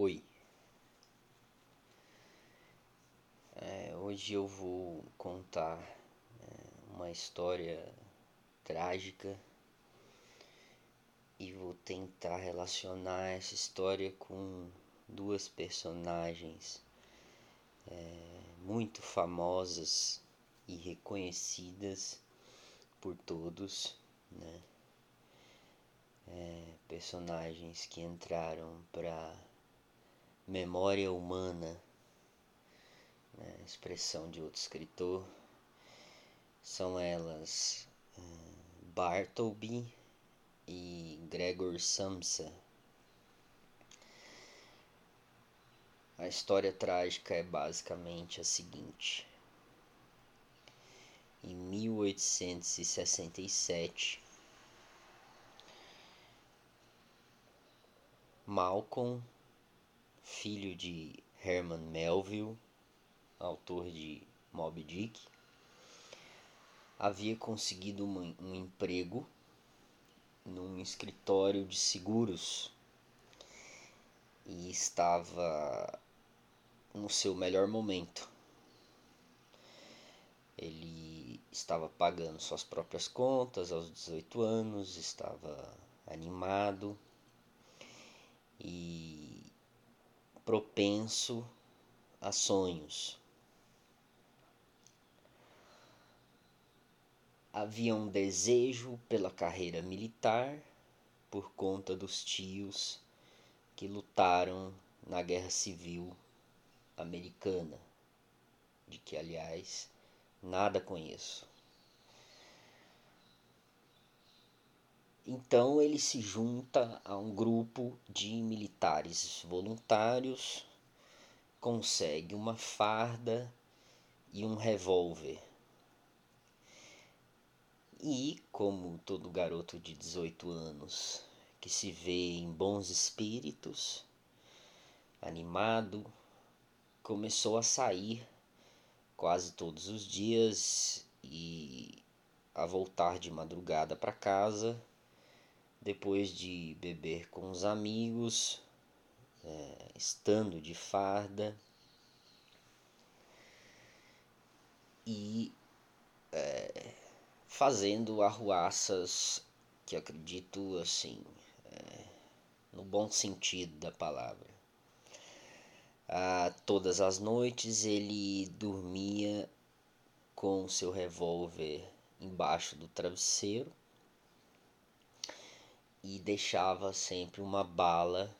Oi. É, hoje eu vou contar é, uma história trágica e vou tentar relacionar essa história com duas personagens é, muito famosas e reconhecidas por todos, né? É, personagens que entraram para memória humana, né? expressão de outro escritor, são elas uh, Bartleby e Gregor Samsa. A história trágica é basicamente a seguinte. Em 1867, Malcolm, filho de Herman Melville, autor de Moby Dick, havia conseguido um, um emprego num escritório de seguros e estava no seu melhor momento. Ele estava pagando suas próprias contas aos 18 anos, estava animado e propenso a sonhos. Havia um desejo pela carreira militar por conta dos tios que lutaram na Guerra Civil Americana, de que, aliás, nada conheço. Então ele se junta a um grupo de militares voluntários, consegue uma farda e um revólver. E, como todo garoto de 18 anos que se vê em bons espíritos, animado, começou a sair quase todos os dias e a voltar de madrugada para casa depois de beber com os amigos, é, estando de farda e é, fazendo arruaças que acredito assim, é, no bom sentido da palavra. Ah, todas as noites ele dormia com seu revólver embaixo do travesseiro e deixava sempre uma bala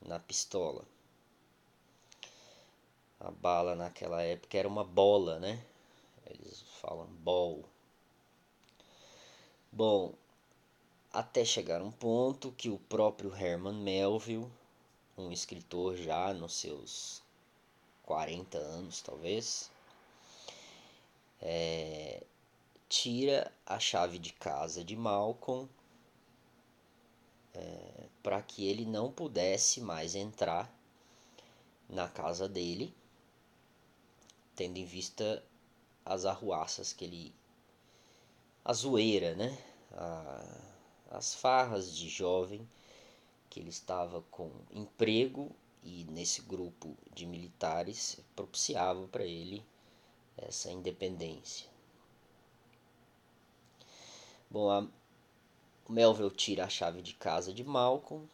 na pistola. A bala naquela época era uma bola, né? Eles falam ball. Bom, até chegar um ponto que o próprio Herman Melville, um escritor já nos seus 40 anos talvez, é, tira a chave de casa de Malcolm é, para que ele não pudesse mais entrar na casa dele, tendo em vista as arruaças que ele. a zoeira, né? A, as farras de jovem que ele estava com emprego e nesse grupo de militares propiciava para ele essa independência. Bom, a, Melville tira a chave de casa de Malcolm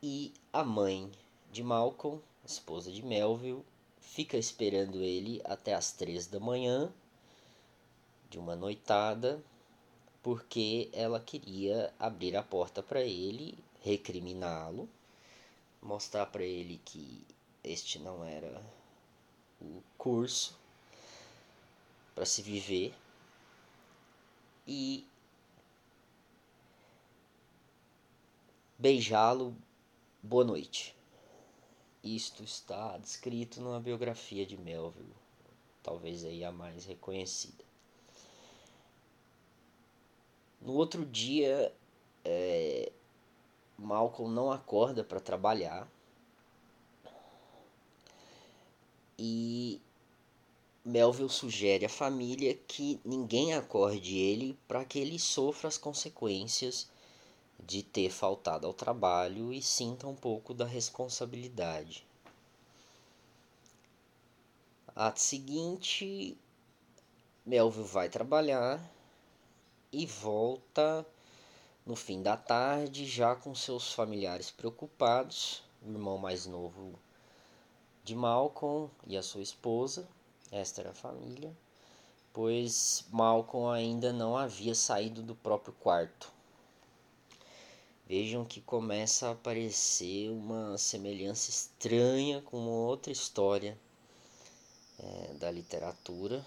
e a mãe de Malcolm, esposa de Melville, fica esperando ele até as três da manhã de uma noitada, porque ela queria abrir a porta para ele, recriminá-lo, mostrar para ele que este não era o curso para se viver e beijá-lo, boa noite. Isto está descrito numa biografia de Melville, talvez aí a mais reconhecida. No outro dia, é, Malcolm não acorda para trabalhar e Melville sugere à família que ninguém acorde ele para que ele sofra as consequências de ter faltado ao trabalho e sinta um pouco da responsabilidade. Ato seguinte, Melville vai trabalhar e volta no fim da tarde, já com seus familiares preocupados, o irmão mais novo de Malcolm e a sua esposa, esta era a família, pois Malcolm ainda não havia saído do próprio quarto. Vejam que começa a aparecer uma semelhança estranha com outra história é, da literatura,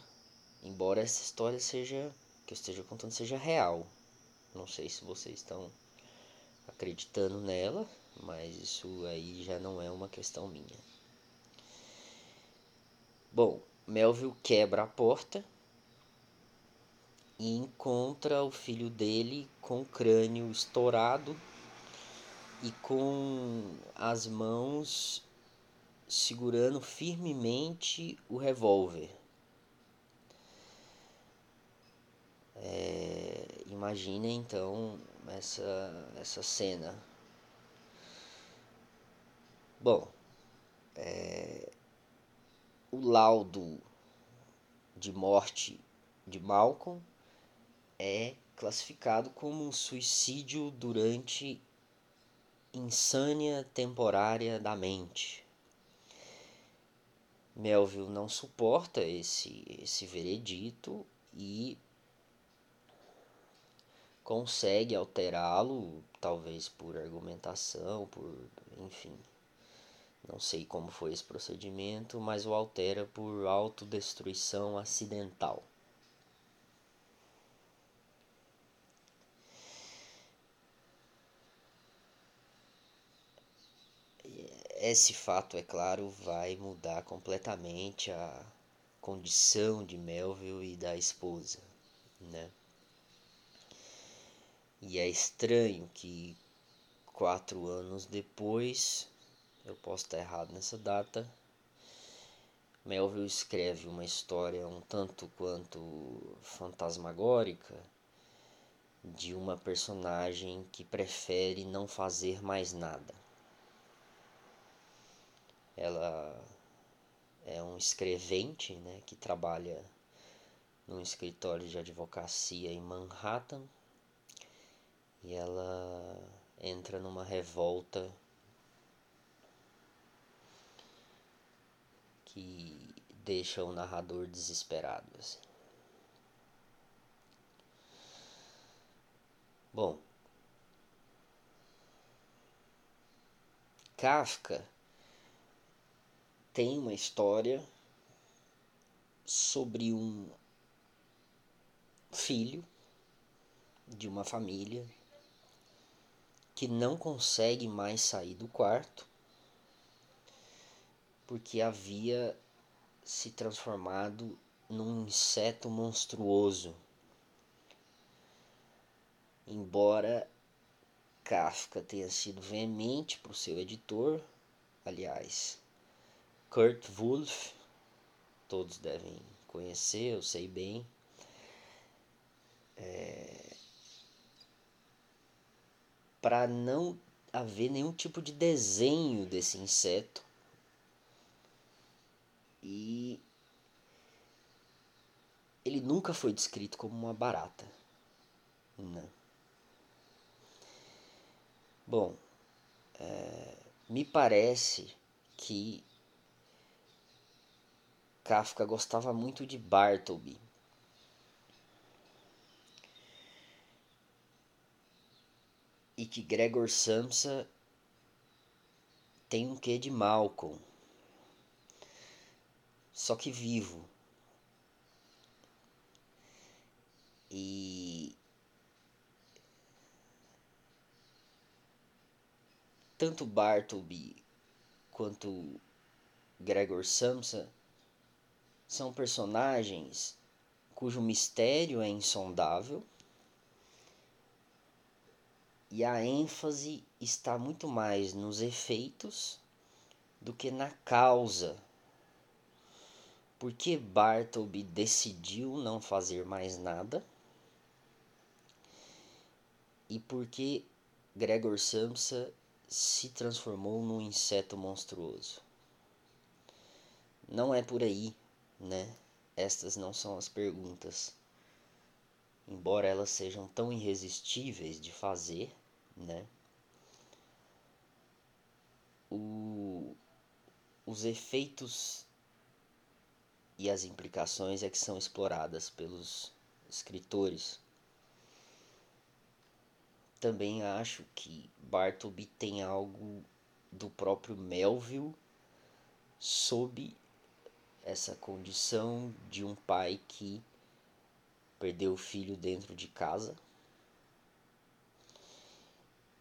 embora essa história seja que eu esteja contando seja real. Não sei se vocês estão acreditando nela, mas isso aí já não é uma questão minha. Bom, Melville quebra a porta e encontra o filho dele com o crânio estourado e com as mãos segurando firmemente o revólver. É, imagine então essa, essa cena. Bom, é, o laudo de morte de Malcolm é classificado como um suicídio durante insânia temporária da mente. Melville não suporta esse, esse veredito e consegue alterá-lo, talvez por argumentação, por enfim. Não sei como foi esse procedimento, mas o altera por autodestruição acidental. Esse fato, é claro, vai mudar completamente a condição de Melville e da esposa, né? E é estranho que quatro anos depois, eu posso estar errado nessa data, Melville escreve uma história um tanto quanto fantasmagórica de uma personagem que prefere não fazer mais nada. Ela é um escrevente né, que trabalha num escritório de advocacia em Manhattan e ela entra numa revolta que deixa o narrador desesperado assim. Bom, Kafka tem uma história sobre um filho de uma família que não consegue mais sair do quarto porque havia se transformado num inseto monstruoso. Embora Kafka tenha sido veemente para o seu editor, aliás, Kurt Wolff, todos devem conhecer, eu sei bem. É, para não haver nenhum tipo de desenho desse inseto. E ele nunca foi descrito como uma barata. Não. Bom, é, me parece que Kafka gostava muito de Bartleby. e que Gregor Samsa tem um quê de Malcolm. Só que vivo. E tanto Bartleby quanto Gregor Samsa são personagens cujo mistério é insondável e a ênfase está muito mais nos efeitos do que na causa. Porque Bartleby decidiu não fazer mais nada? E porque Gregor Samsa se transformou num inseto monstruoso. Não é por aí, né? Estas não são as perguntas. Embora elas sejam tão irresistíveis de fazer, né? O, os efeitos e as implicações é que são exploradas pelos escritores. Também acho que Bartleby tem algo do próprio Melville sob essa condição de um pai que perdeu o filho dentro de casa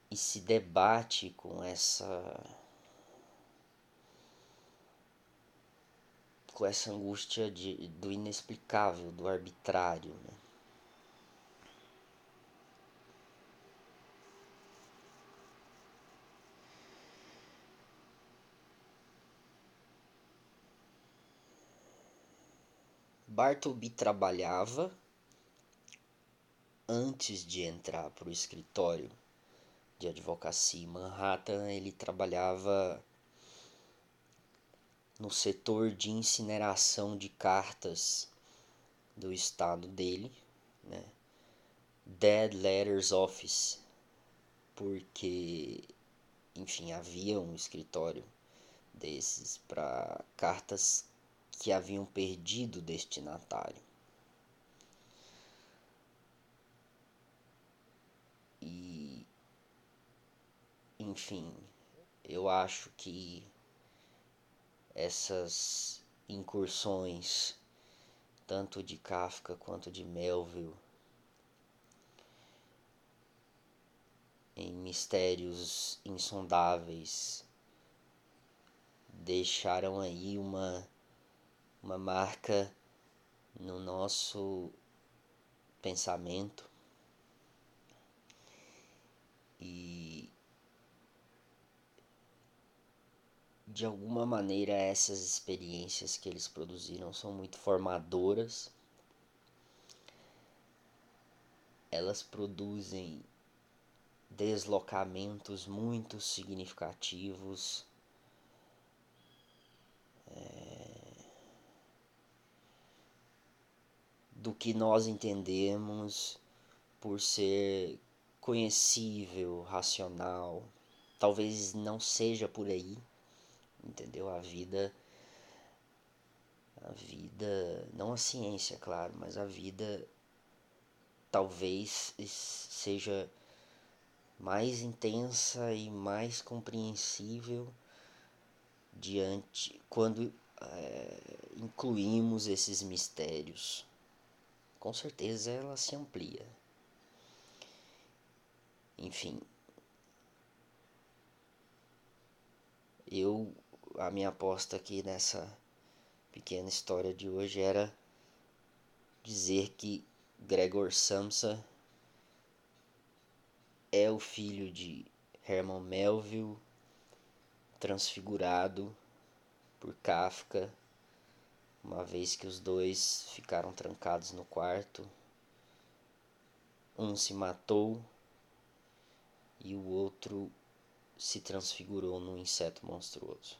e se debate com essa com essa angústia de, do inexplicável, do arbitrário. Né? Bartleby trabalhava antes de entrar para o escritório de advocacia em Manhattan, ele trabalhava no setor de incineração de cartas do estado dele, né? Dead Letters Office, porque, enfim, havia um escritório desses para cartas que haviam perdido o destinatário. E, enfim, eu acho que essas incursões, tanto de Kafka quanto de Melville, em mistérios insondáveis, deixaram aí uma, uma marca no nosso pensamento e de alguma maneira essas experiências que eles produziram são muito formadoras. Elas produzem deslocamentos muito significativos. É, do que nós entendemos por ser conhecível, racional. Talvez não seja por aí entendeu? A vida a vida, não a ciência, claro, mas a vida talvez seja mais intensa e mais compreensível diante quando é, incluímos esses mistérios. Com certeza ela se amplia. Enfim, eu a minha aposta aqui nessa pequena história de hoje era dizer que Gregor Samsa é o filho de Herman Melville transfigurado por Kafka, uma vez que os dois ficaram trancados no quarto. Um se matou e o outro se transfigurou num inseto monstruoso.